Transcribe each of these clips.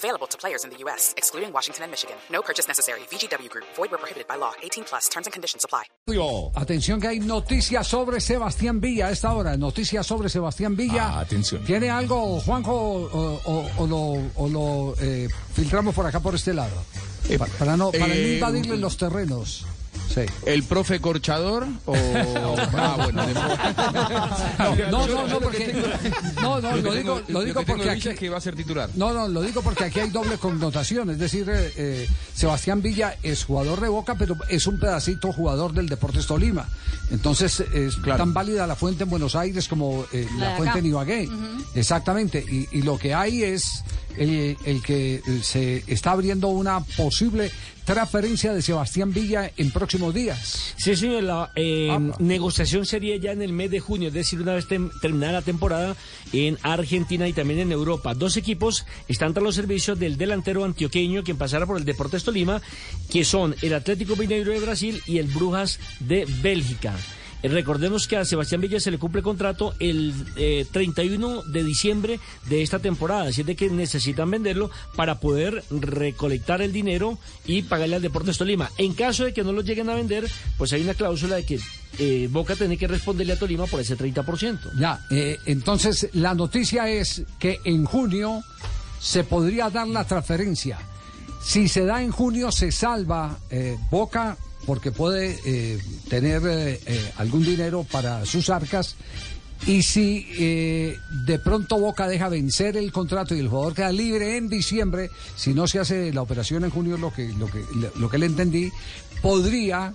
Available to players in the U.S., excluding Washington and Michigan. No purchase necessary. VGW Group. Void where prohibited by law. 18 plus. Terms and conditions apply. Atención que hay noticias sobre Sebastián Villa a esta hora. Noticias sobre Sebastián Villa. Ah, atención. ¿Tiene algo, Juanjo, o, o- o lo, o lo, eh, filtramos por acá, por este lado? Eh, Pa- para no, para no eh, invadirle los terrenos. Sí. ¿El profe Corchador o...? ah, bueno. de- No, no, no, porque... No, no, Lo digo, lo digo porque aquí... es que va a ser titular. No, no, lo digo porque aquí hay doble connotación. Es decir, eh, eh, Sebastián Villa es jugador de Boca, pero es un pedacito jugador del Deportes Tolima. Entonces, es Claro. tan válida la fuente en Buenos Aires como eh, la, fuente en Ibagué. Exactamente. Y, y lo que hay es el, el que eh, se está abriendo una posible transferencia de Sebastián Villa en próximos días. Sí, señor, la eh, negociación sería ya en el mes de junio, es decir, una vez tem- terminada la temporada en Argentina y también en Europa. Dos equipos están tras los servicios del delantero antioqueño quien pasará por el Deportes Tolima, que son el Atlético Mineiro de Brasil y el Brujas de Bélgica. Eh, Recordemos que a Sebastián Villa se le cumple contrato el eh, 31 de diciembre de esta temporada, así es de que necesitan venderlo para poder recolectar el dinero y pagarle al Deportes Tolima. En caso de que no lo lleguen a vender, pues hay una cláusula de que eh, Boca tiene que responderle a Tolima por ese 30%. Ya, eh, entonces la noticia es que en junio se podría dar la transferencia. Si se da en junio, se salva eh, Boca porque puede eh, tener eh, eh, algún dinero para sus arcas. Y si eh, de pronto Boca deja vencer el contrato y el jugador queda libre en diciembre, si no se hace la operación en junio, lo que, lo que, lo que le entendí, podría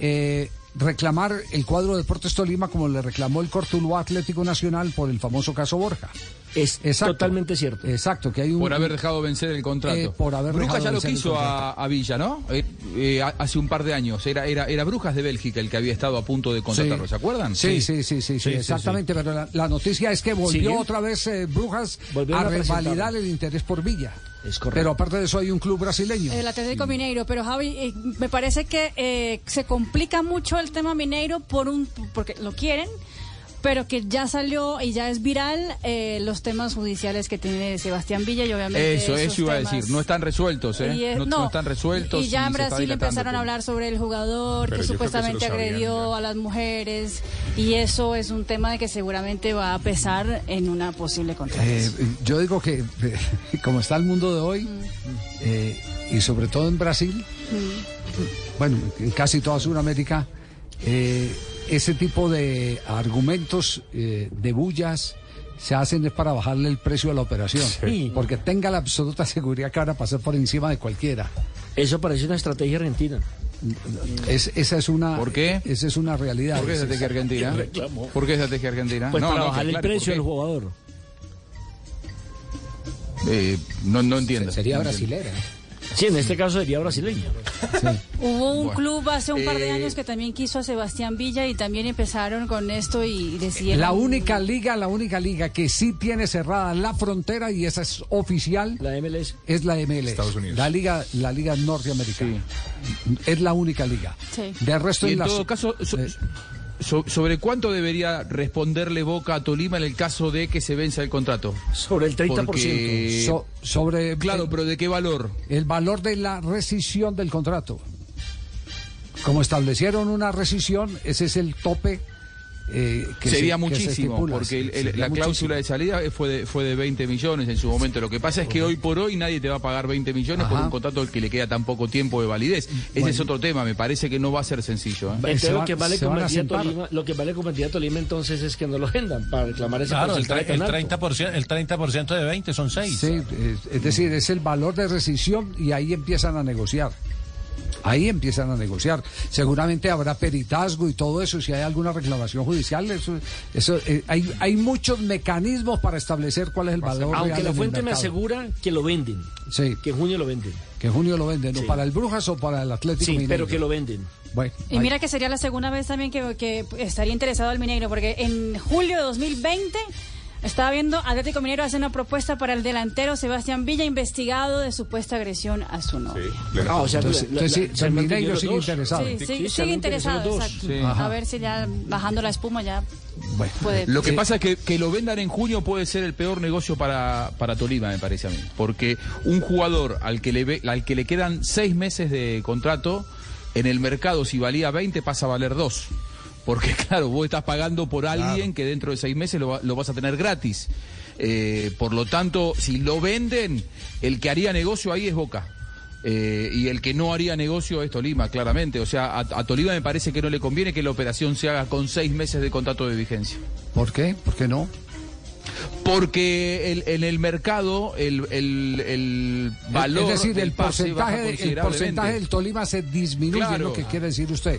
eh, reclamar el cuadro de Deportes Tolima como le reclamó el Cortuluá Atlético Nacional por el famoso caso Borja. Es Exacto. totalmente cierto. Exacto, que hay un... Por haber dejado vencer el contrato. Eh, por haber Brujas dejado ya lo quiso a, Villa, ¿no? Eh, eh, a- hace un par de años. Era, era, era Brujas de Bélgica el que había estado a punto de contratarlo, ¿se acuerdan? Sí, sí, sí, sí, sí, exactamente. Pero la, la noticia es que volvió ¿Sigue? otra vez eh, Brujas Volvieron a a revalidar el interés por Villa. Es correcto. Pero aparte de eso hay un club brasileño. El Atlético Mineiro, pero Javi, eh, me parece que eh, se complica mucho el tema Mineiro por un porque lo quieren, pero que ya salió y ya es viral eh, los temas judiciales que tiene Sebastián Villa y obviamente Eso, eso iba a decir. No están resueltos, ¿eh? Y, eh, no, no están resueltos. Y ya en Brasil empezaron a hablar sobre el jugador Pero que supuestamente sabían agredió ya. a las mujeres y eso es un tema de que seguramente va a pesar en una posible Eh, contratación. yo digo que eh, como está el mundo de hoy, eh, y sobre todo en Brasil, bueno, en casi toda Sudamérica, eh, ese tipo de argumentos, eh, de bullas, se hacen es para bajarle el precio a la operación. Sí. Porque tenga la absoluta seguridad que van a pasar por encima de cualquiera. Eso parece una estrategia argentina. Es, esa es una, ¿Por qué? Esa es una realidad. ¿Por qué estrategia argentina? ¿Por qué estrategia argentina? Pues No, para no, bajar que el claro, precio ¿por del qué? jugador. Eh, no, no entiendo. Sería No entiendo. Sí, en este caso sería brasileño. Hubo un Bueno, club hace un par de eh, años que también quiso a Sebastián Villa y también empezaron con esto y decían... La única liga, la única liga que sí tiene cerrada la frontera y esa es oficial La MLS. es la MLS. Estados Unidos. La liga, la liga norteamericana. Es la única liga. Sí. De resto Y en en las- todo caso, so- eh, so- ¿sobre cuánto debería responderle Boca a Tolima en el caso de que se venza el contrato? Sobre el 30%. Porque- so- sobre Claro, el, pero ¿de qué valor? el valor de la rescisión del contrato. Como establecieron una rescisión, ese es el tope. Eh, que Sería se- que se muchísimo, porque el- el- Sería la cláusula muchísimo. de salida fue de, fue de 20 millones en su momento. Lo que pasa es que hoy por hoy nadie te va a pagar 20 millones por Ajá. un contrato al que le queda tan poco tiempo de validez. Ese es otro tema, me parece que no va a ser sencillo. ¿eh? Entonces, se lo van- que vale. Tolima, lo que vale convertir a Tolima entonces es que no lo vendan para reclamar ese Claro, el, el tan alto. 30%, el 30% de 20 son 6. Sí, es, es decir, es el valor de rescisión y ahí empiezan a negociar. Ahí empiezan a negociar. Seguramente habrá peritazgo y todo eso. Si hay alguna reclamación judicial, eso, eso eh, hay, hay muchos mecanismos para establecer cuál es el valor Aunque la fuente me asegura que lo venden, Sí, que en junio lo venden. que en junio lo venden, ¿no? Sí. ¿Para el Brujas o para el Atlético Sí, Mineiro? pero que lo venden. Bueno, Y ahí- mira que sería la segunda vez también que, que estaría interesado el Mineiro, porque en julio de 2020 estaba viendo Atlético Mineiro hace una propuesta para el delantero Sebastián Villa, investigado de supuesta agresión a su novia. Ah, o sea, Entonces- la- la- entonces sí, se han Mineiro sigue interesado. Sí, Sí, sí, sigue interesado exacto. Sí. A ver si ya bajando la espuma ya bueno. puede. Lo que Sí. pasa es que, que lo vendan en junio puede ser el peor negocio para, para Tolima, me parece a mí. Porque un jugador al que, le ve, al que le quedan seis meses de contrato, en el mercado si valía 20 pasa a valer 2. Porque claro, vos estás pagando por alguien que dentro de seis meses lo, lo vas a tener gratis. Eh, por lo tanto, si lo venden, el que haría negocio ahí es Boca. Eh, y el que no haría negocio es Tolima, claramente. O sea, a, a Tolima me parece que no le conviene que la operación se haga con seis meses de contrato de vigencia. ¿Por qué? ¿Por qué no? Porque el- en el mercado el, el- el valor es decir, el porcentaje, el porcentaje del Tolima se disminuye, es Claro. lo que quiere decir usted.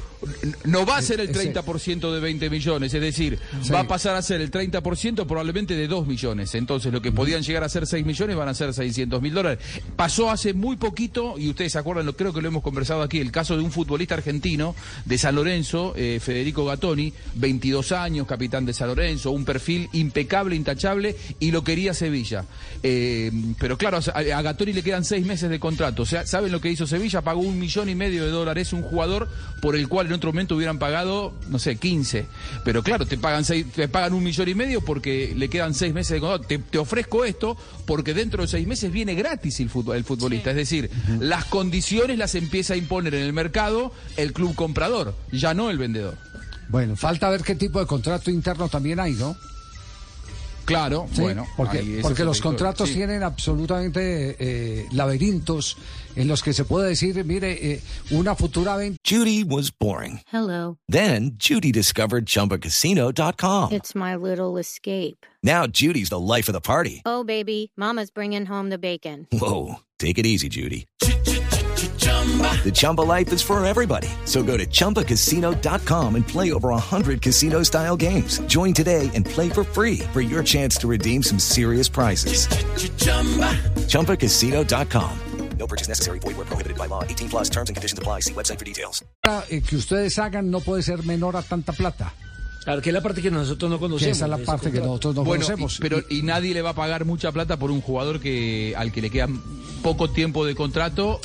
No va a ser el Ese- 30% de 20 millones, es decir, Sí. va a pasar a ser el 30% probablemente de 2 millones. Entonces, lo que podían llegar a ser 6 millones van a ser 600 mil dólares. Pasó hace muy poquito, y ustedes se acuerdan, lo, creo que lo hemos conversado aquí, el caso de un futbolista argentino de San Lorenzo, eh, Federico Gattoni, 22 años, capitán de San Lorenzo, un perfil impecable, intachable, y lo quería Sevilla. Eh, pero claro, a, Gattoni le quedan 6 meses de contrato. O sea, ¿saben lo que hizo Sevilla? Pagó un millón y medio de dólares un jugador por el cual en otro momento hubieran pagado, no sé, 15. Pero claro, te pagan, seis, te pagan un millón y medio porque le quedan 6 meses de contrato. Te, te ofrezco esto porque dentro de 6 meses viene gratis el, futbol, el futbolista. Es decir, las condiciones las empieza a imponer en el mercado el club comprador, ya no el vendedor. Bueno, falta ver qué tipo de contrato interno también hay, ¿no? Claro, Sí, bueno. porque, porque los contratos sí. tienen absolutamente eh, laberintos en los que se puede decir, mire, eh, una futura venta Judy was boring. Hello. Then Judy discovered ChumbaCasino.com. It's my little escape. Now Judy's the life of the party. Oh, baby, Mama's bringing home the bacon. Whoa, take it easy, Judy. The Chumba life is for everybody. So go to ChumbaCasino.com and play over 100 casino style games. Join today and play for free for your chance to redeem some serious prizes. ChumbaCasino.com. No purchase necessary. Void where prohibited by law. 18 plus terms and conditions apply. See website for details. eh, que ustedes hagan no puede ser menor a tanta plata. Claro, que es la parte que nosotros no Que conocemos. esa es la parte que nosotros no Bueno, conocemos. y- pero y nadie le va a pagar mucha plata por un jugador que al que le queda poco tiempo de contrato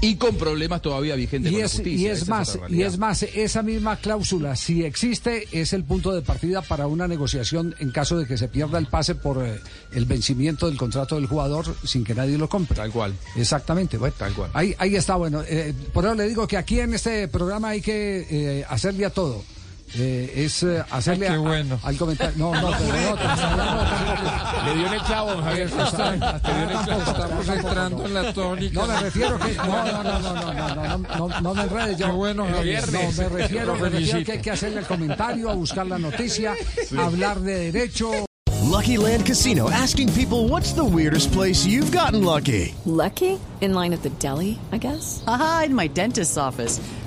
y con problemas todavía vigentes Y con la es, justicia. y es es más, y es más, esa misma cláusula, si existe, es el punto de partida para una negociación en caso de que se pierda el pase por eh, el vencimiento del contrato del jugador sin que nadie lo compre. Tal cual. Exactamente, bueno, Tal cual. Ahí, ahí está, bueno. eh, por eso le digo que aquí en este programa hay que eh, hacerle a todo es hacerle bueno. a, al comentario. No, no, pero no, no, Le dio en el clavo. Estamos entrando en la tónica. No, me refiero que. No, no, no, no, no, no, no, no, me enredes. Yo, bueno, Javier. No, me refiero, me refiero que hay que hacerle el comentario, a buscar la noticia, sí. hablar de derecho. Lucky Land Casino asking people what's the weirdest place you've gotten lucky. Lucky? In line at the deli, I guess. Aha, in my dentist's office.